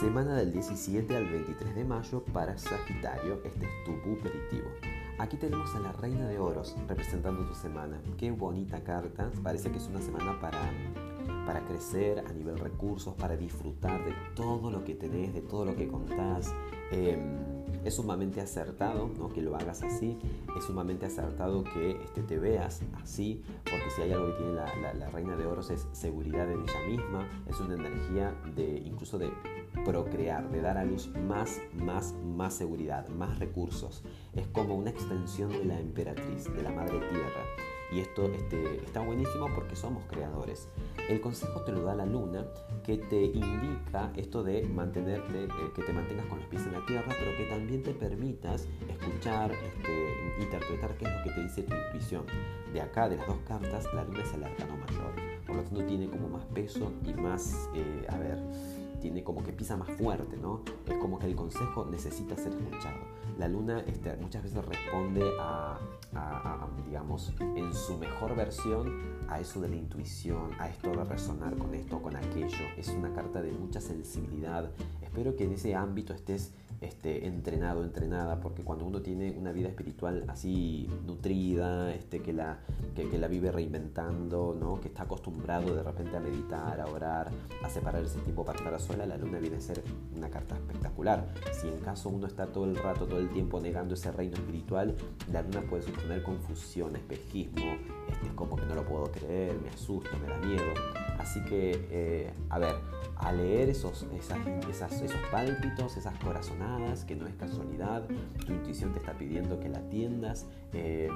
del 17 al 23 de mayo para Sagitario. Este es tu aperitivo. Aquí tenemos a la Reina de Oros representando tu semana. Qué bonita carta. Parece que es una semana para, para crecer a nivel recursos, para disfrutar de todo lo que tenés, de todo lo que contás. Em, es sumamente acertado ¿no? que lo hagas así, es sumamente acertado que este, te veas así, porque si hay algo que tiene la, la, reina de oros es seguridad en ella misma, es una energía de incluso de procrear, de dar a luz más, más, más seguridad, más recursos. Es como una extensión de la emperatriz, de la madre tierra. Y esto este, está buenísimo porque somos creadores. El consejo te lo da la luna, que te indica esto de mantenerte, eh, que te mantengas con los pies en la tierra, pero que también te permitas escuchar, este, interpretar qué es lo que te dice tu intuición. De acá, de las dos cartas, la luna es el arcano mayor. Por lo tanto, tiene como más peso y más, eh, a ver, tiene como que pisa más fuerte, ¿no? Es como que el consejo necesita ser escuchado. La luna este, muchas veces responde a, digamos, en su mejor versión a eso de la intuición, a esto de resonar con esto, con aquello. Es una carta de mucha sensibilidad. Espero que en ese ámbito estés este, entrenado, entrenada, porque cuando uno tiene una vida espiritual así nutrida, este, que, la, que, la vive reinventando, ¿no? que está acostumbrado de repente a meditar, a orar, a separar ese tiempo para estar a sola, la luna viene a ser una carta espectacular. Si en caso uno está todo el rato, todo el tiempo negando ese reino espiritual, la luna puede suponer confusión, espejismo, este, es como que no lo puedo creer, me asusta, me da miedo. Así que, eh, a ver, a leer esos, esas, esos pálpitos, esas corazonadas, que no es casualidad, tu intuición te está pidiendo que la atiendas, eh,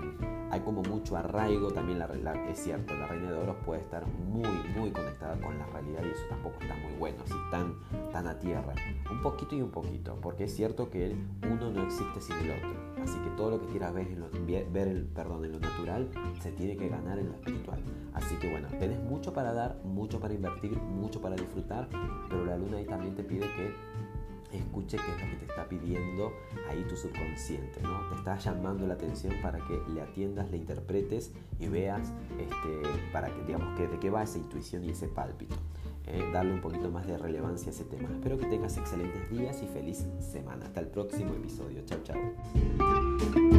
hay como mucho arraigo, también la, es cierto, la reina de oros puede estar muy, muy conectada con la realidad y eso tampoco está muy bueno, así tan, tan a tierra, un poquito y un poquito, porque es cierto que el uno no existe sin el otro. Así que todo lo que quieras ver en lo, ver el, perdón, en lo natural se tiene que ganar en lo espiritual. Así que bueno, tenés mucho para dar, mucho para invertir, mucho para disfrutar, pero la luna ahí también te pide que escuche qué es lo que te está pidiendo ahí tu subconsciente, ¿no? Te está llamando la atención para que le atiendas, le interpretes y veas este, para que, digamos, que de qué va esa intuición y ese pálpito. Eh, darle un poquito más de relevancia a ese tema. Espero que tengas excelentes días y feliz semana. Hasta el próximo episodio. Chao, chao.